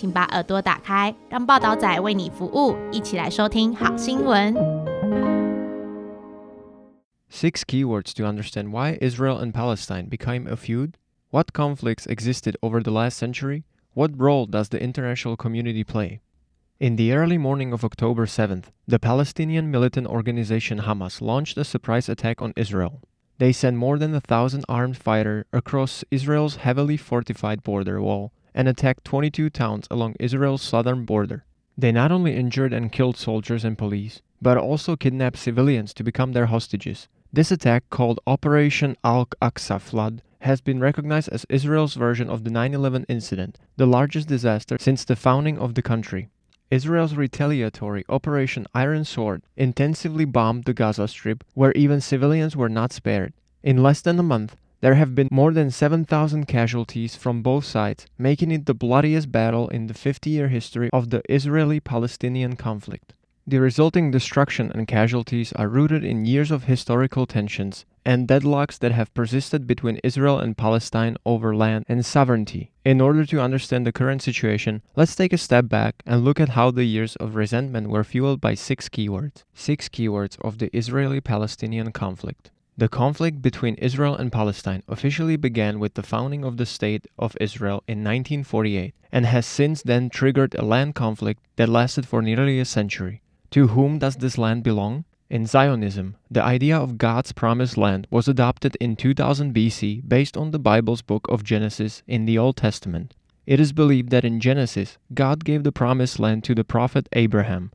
请把耳朵打开，让报道仔为你服务，一起来收听好新闻。 Six keywords to understand why Israel and Palestine became a feud. What conflicts existed over the last century? What role does the international community play? In the early morning of October 7th, the Palestinian militant organization Hamas launched a surprise attack on Israel. They sent more than a thousand armed fighters across Israel's heavily fortified border wall and attacked 22 towns along Israel's southern border. They not only injured and killed soldiers and police, but also kidnapped civilians to become their hostages. This attack, called Operation Al Aqsa Flood, has been recognized as Israel's version of the 9 11 incident, the largest disaster since the founding of the country. Israel's retaliatory Operation Iron Sword intensively bombed the Gaza Strip, where even civilians were not spared. In less than a month, there have been more than 7,000 casualties from both sides, making it the bloodiest battle in the 50 year history of the Israeli Palestinian conflict. The resulting destruction and casualties are rooted in years of historical tensions and deadlocks that have persisted between Israel and Palestine over land and sovereignty. In order to understand the current situation, let's take a step back and look at how the years of resentment were fueled by six keywords. Six keywords of the Israeli Palestinian conflict. The conflict between Israel and Palestine officially began with the founding of the State of Israel in 1948 and has since then triggered a land conflict that lasted for nearly a century. To whom does this land belong? In Zionism, the idea of God's promised land was adopted in 2000 BC based on the Bible's book of Genesis in the Old Testament. It is believed that in Genesis, God gave the promised land to the prophet Abraham.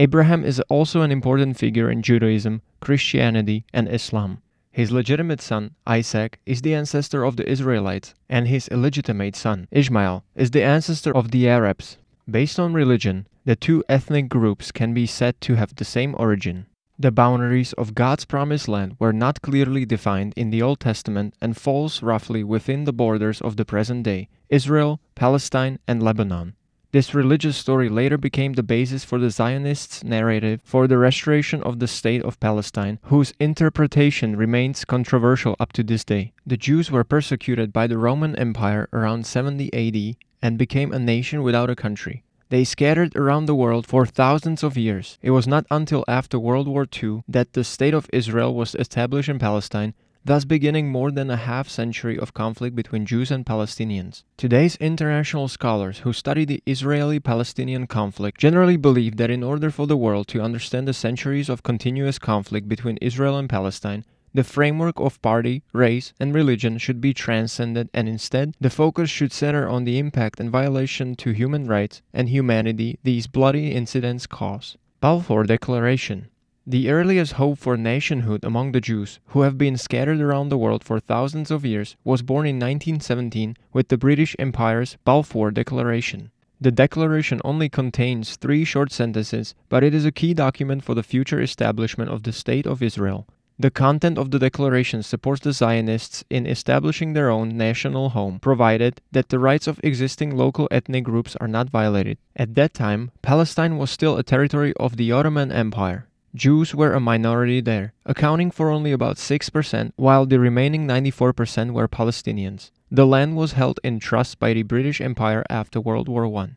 Abraham is also an important figure in Judaism, Christianity, and Islam. His legitimate son, Isaac, is the ancestor of the Israelites, and his illegitimate son, Ishmael, is the ancestor of the Arabs. Based on religion, the two ethnic groups can be said to have the same origin. The boundaries of God's promised land were not clearly defined in the Old Testament and falls roughly within the borders of the present day, Israel, Palestine, and Lebanon. This religious story later became the basis for the Zionists' narrative for the restoration of the state of Palestine, whose interpretation remains controversial up to this day. The Jews were persecuted by the Roman Empire around 70 AD and became a nation without a country. They scattered around the world for thousands of years. It was not until after World War II that the State of Israel was established in Palestine, thus beginning more than a half century of conflict between Jews and Palestinians. Today's international scholars who study the Israeli Palestinian conflict generally believe that in order for the world to understand the centuries of continuous conflict between Israel and Palestine, the framework of party, race, and religion should be transcended, and instead, the focus should center on the impact and violation to human rights and humanity these bloody incidents cause. Balfour Declaration The earliest hope for nationhood among the Jews, who have been scattered around the world for thousands of years, was born in 1917 with the British Empire's Balfour Declaration. The declaration only contains three short sentences, but it is a key document for the future establishment of the State of Israel. The content of the declaration supports the Zionists in establishing their own national home, provided that the rights of existing local ethnic groups are not violated. At that time, Palestine was still a territory of the Ottoman Empire. Jews were a minority there, accounting for only about 6%, while the remaining 94% were Palestinians. The land was held in trust by the British Empire after World War I.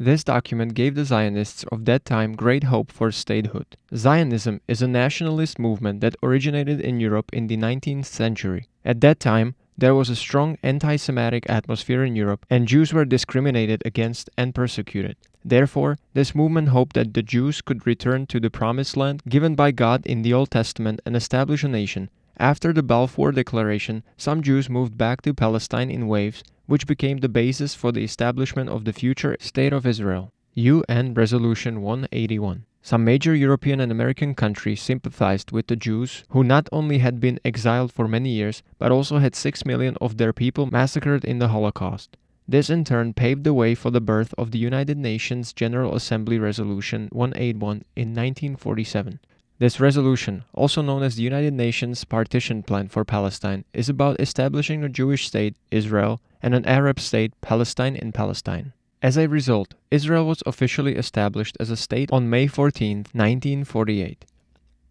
This document gave the Zionists of that time great hope for statehood. Zionism is a nationalist movement that originated in Europe in the 19th century. At that time, there was a strong anti Semitic atmosphere in Europe, and Jews were discriminated against and persecuted. Therefore, this movement hoped that the Jews could return to the promised land given by God in the Old Testament and establish a nation. After the Balfour Declaration, some Jews moved back to Palestine in waves, which became the basis for the establishment of the future State of Israel. UN Resolution 181. Some major European and American countries sympathized with the Jews, who not only had been exiled for many years, but also had 6 million of their people massacred in the Holocaust. This in turn paved the way for the birth of the United Nations General Assembly Resolution 181 in 1947. This resolution, also known as the United Nations Partition Plan for Palestine, is about establishing a Jewish state, Israel, and an Arab state, Palestine in Palestine. As a result, Israel was officially established as a state on May 14, 1948.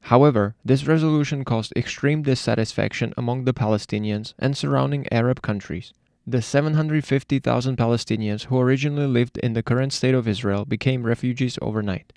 However, this resolution caused extreme dissatisfaction among the Palestinians and surrounding Arab countries. The 750,000 Palestinians who originally lived in the current state of Israel became refugees overnight.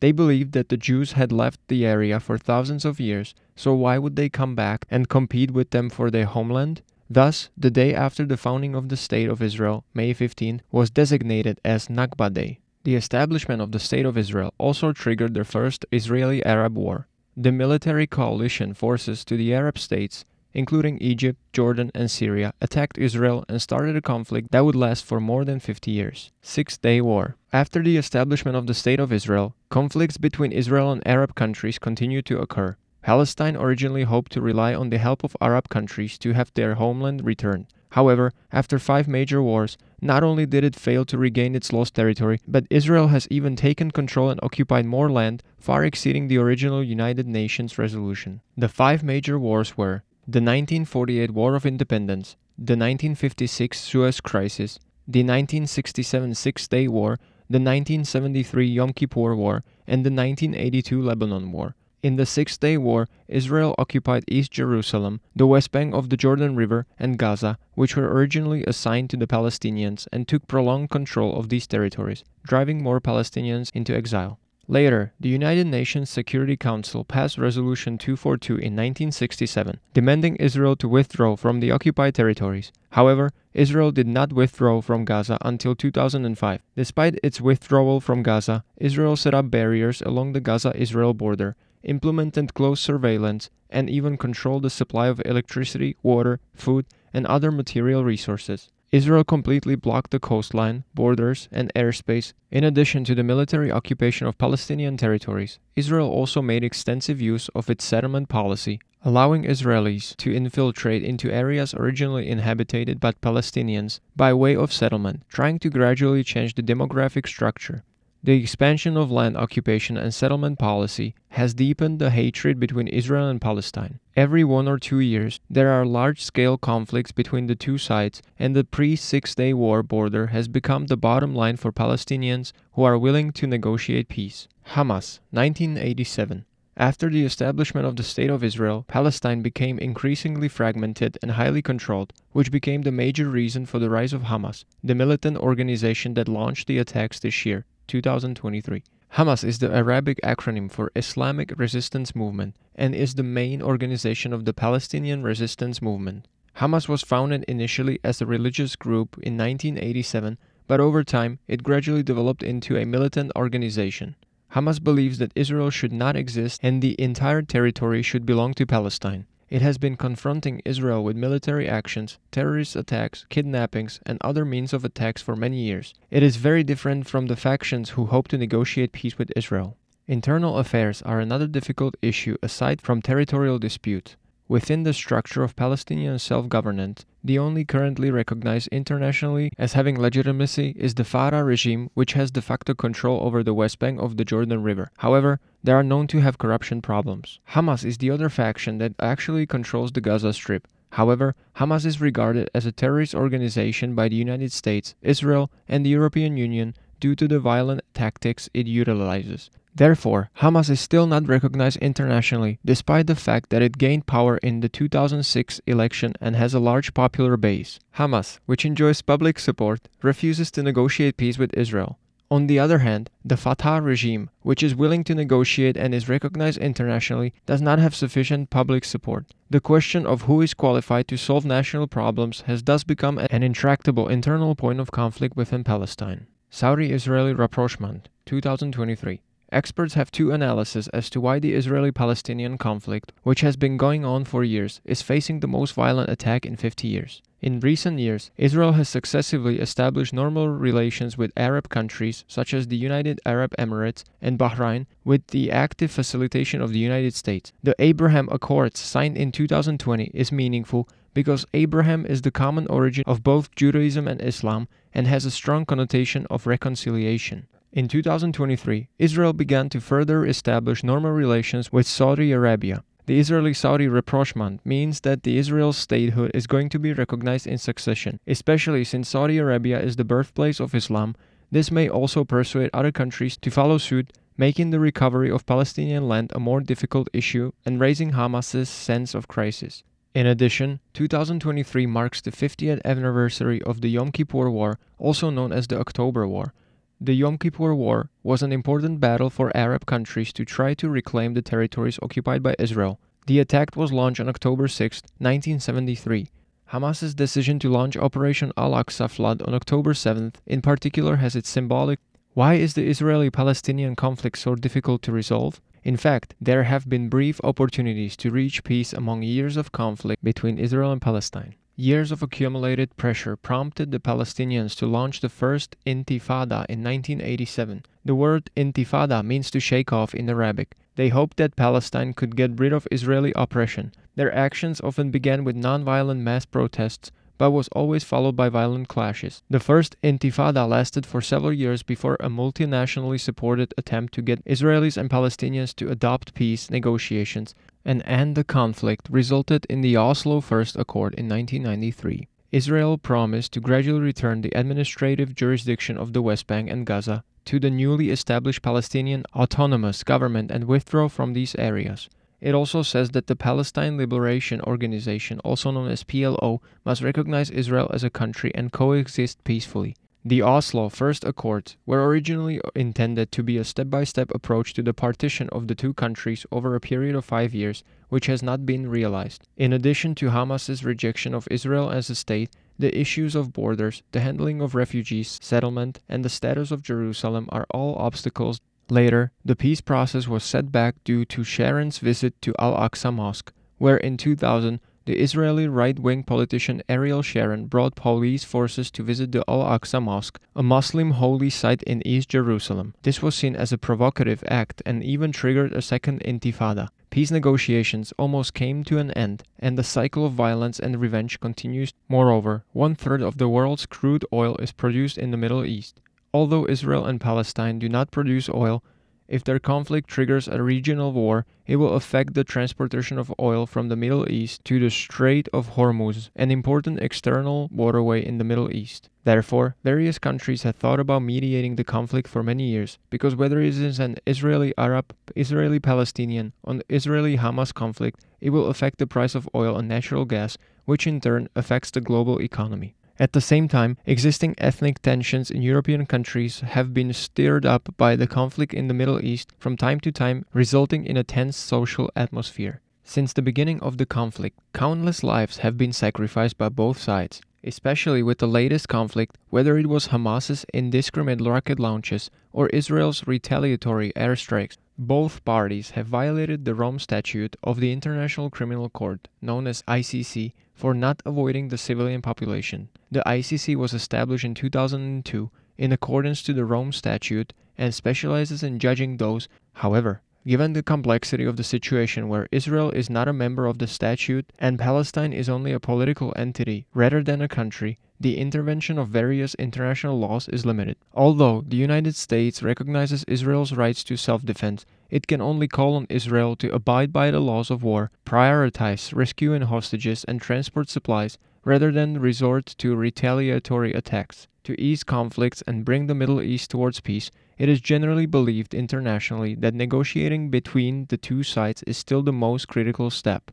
They believed that the Jews had left the area for thousands of years, so why would they come back and compete with them for their homeland? Thus, the day after the founding of the State of Israel, May 15, was designated as Nakba Day. The establishment of the State of Israel also triggered the first Israeli Arab War. The military coalition forces to the Arab states, including Egypt, Jordan, and Syria, attacked Israel and started a conflict that would last for more than 50 years. Six Day War. After the establishment of the State of Israel, conflicts between Israel and Arab countries continued to occur. Palestine originally hoped to rely on the help of Arab countries to have their homeland returned. However, after five major wars, not only did it fail to regain its lost territory, but Israel has even taken control and occupied more land, far exceeding the original United Nations resolution. The five major wars were the 1948 War of Independence, the 1956 Suez Crisis, the 1967 Six Day War, the 1973 Yom Kippur War, and the 1982 Lebanon War. In the Six Day War, Israel occupied East Jerusalem, the west bank of the Jordan River, and Gaza, which were originally assigned to the Palestinians, and took prolonged control of these territories, driving more Palestinians into exile. Later, the United Nations Security Council passed Resolution 242 in 1967, demanding Israel to withdraw from the occupied territories. However, Israel did not withdraw from Gaza until 2005. Despite its withdrawal from Gaza, Israel set up barriers along the Gaza Israel border, implemented close surveillance, and even controlled the supply of electricity, water, food, and other material resources. Israel completely blocked the coastline, borders, and airspace. In addition to the military occupation of Palestinian territories, Israel also made extensive use of its settlement policy, allowing Israelis to infiltrate into areas originally inhabited by Palestinians by way of settlement, trying to gradually change the demographic structure. The expansion of land occupation and settlement policy has deepened the hatred between Israel and Palestine. Every one or two years, there are large scale conflicts between the two sides, and the pre Six Day War border has become the bottom line for Palestinians who are willing to negotiate peace. Hamas, 1987. After the establishment of the State of Israel, Palestine became increasingly fragmented and highly controlled, which became the major reason for the rise of Hamas, the militant organization that launched the attacks this year. 2023. Hamas is the Arabic acronym for Islamic Resistance Movement and is the main organization of the Palestinian resistance movement. Hamas was founded initially as a religious group in 1987, but over time it gradually developed into a militant organization. Hamas believes that Israel should not exist and the entire territory should belong to Palestine. It has been confronting Israel with military actions, terrorist attacks, kidnappings, and other means of attacks for many years. It is very different from the factions who hope to negotiate peace with Israel. Internal affairs are another difficult issue aside from territorial disputes. Within the structure of Palestinian self governance, the only currently recognized internationally as having legitimacy is the Fatah regime, which has de facto control over the west bank of the Jordan River. However, they are known to have corruption problems. Hamas is the other faction that actually controls the Gaza Strip. However, Hamas is regarded as a terrorist organization by the United States, Israel, and the European Union due to the violent tactics it utilizes. Therefore, Hamas is still not recognized internationally, despite the fact that it gained power in the 2006 election and has a large popular base. Hamas, which enjoys public support, refuses to negotiate peace with Israel. On the other hand, the Fatah regime, which is willing to negotiate and is recognized internationally, does not have sufficient public support. The question of who is qualified to solve national problems has thus become an intractable internal point of conflict within Palestine. Saudi Israeli rapprochement, 2023. Experts have two analyses as to why the Israeli Palestinian conflict, which has been going on for years, is facing the most violent attack in 50 years. In recent years, Israel has successively established normal relations with Arab countries such as the United Arab Emirates and Bahrain with the active facilitation of the United States. The Abraham Accords signed in 2020 is meaningful because Abraham is the common origin of both Judaism and Islam and has a strong connotation of reconciliation. In 2023, Israel began to further establish normal relations with Saudi Arabia. The Israeli Saudi rapprochement means that the Israel statehood is going to be recognized in succession, especially since Saudi Arabia is the birthplace of Islam. This may also persuade other countries to follow suit, making the recovery of Palestinian land a more difficult issue and raising Hamas's sense of crisis. In addition, 2023 marks the 50th anniversary of the Yom Kippur War, also known as the October War. The Yom Kippur War was an important battle for Arab countries to try to reclaim the territories occupied by Israel. The attack was launched on October 6, 1973. Hamas's decision to launch Operation Al Aqsa Flood on October 7th in particular has its symbolic why is the Israeli Palestinian conflict so difficult to resolve? In fact, there have been brief opportunities to reach peace among years of conflict between Israel and Palestine. Years of accumulated pressure prompted the Palestinians to launch the first intifada in 1987. The word intifada means to shake off in Arabic. They hoped that Palestine could get rid of Israeli oppression. Their actions often began with nonviolent mass protests, but was always followed by violent clashes. The first intifada lasted for several years before a multinationally supported attempt to get Israelis and Palestinians to adopt peace negotiations and end the conflict resulted in the Oslo First Accord in 1993. Israel promised to gradually return the administrative jurisdiction of the West Bank and Gaza to the newly established Palestinian Autonomous Government and withdraw from these areas. It also says that the Palestine Liberation Organization, also known as PLO, must recognize Israel as a country and coexist peacefully. The Oslo First Accords were originally intended to be a step by step approach to the partition of the two countries over a period of five years, which has not been realized. In addition to Hamas's rejection of Israel as a state, the issues of borders, the handling of refugees, settlement, and the status of Jerusalem are all obstacles. Later, the peace process was set back due to Sharon's visit to Al Aqsa Mosque, where in 2000 the Israeli right wing politician Ariel Sharon brought police forces to visit the Al Aqsa Mosque, a Muslim holy site in East Jerusalem. This was seen as a provocative act and even triggered a second intifada. Peace negotiations almost came to an end, and the cycle of violence and revenge continues. Moreover, one third of the world's crude oil is produced in the Middle East. Although Israel and Palestine do not produce oil, if their conflict triggers a regional war, it will affect the transportation of oil from the Middle East to the Strait of Hormuz, an important external waterway in the Middle East. Therefore, various countries have thought about mediating the conflict for many years, because whether it is an Israeli Arab, Israeli Palestinian, or Israeli Hamas conflict, it will affect the price of oil and natural gas, which in turn affects the global economy. At the same time, existing ethnic tensions in European countries have been stirred up by the conflict in the Middle East from time to time, resulting in a tense social atmosphere. Since the beginning of the conflict, countless lives have been sacrificed by both sides, especially with the latest conflict, whether it was Hamas's indiscriminate rocket launches or Israel's retaliatory airstrikes. Both parties have violated the Rome Statute of the International Criminal Court, known as ICC, for not avoiding the civilian population. The ICC was established in 2002 in accordance to the Rome Statute and specializes in judging those. However, given the complexity of the situation where Israel is not a member of the statute and Palestine is only a political entity rather than a country, the intervention of various international laws is limited. Although the United States recognizes Israel's rights to self defense, it can only call on Israel to abide by the laws of war, prioritize rescue and hostages, and transport supplies rather than resort to retaliatory attacks. To ease conflicts and bring the Middle East towards peace, it is generally believed internationally that negotiating between the two sides is still the most critical step.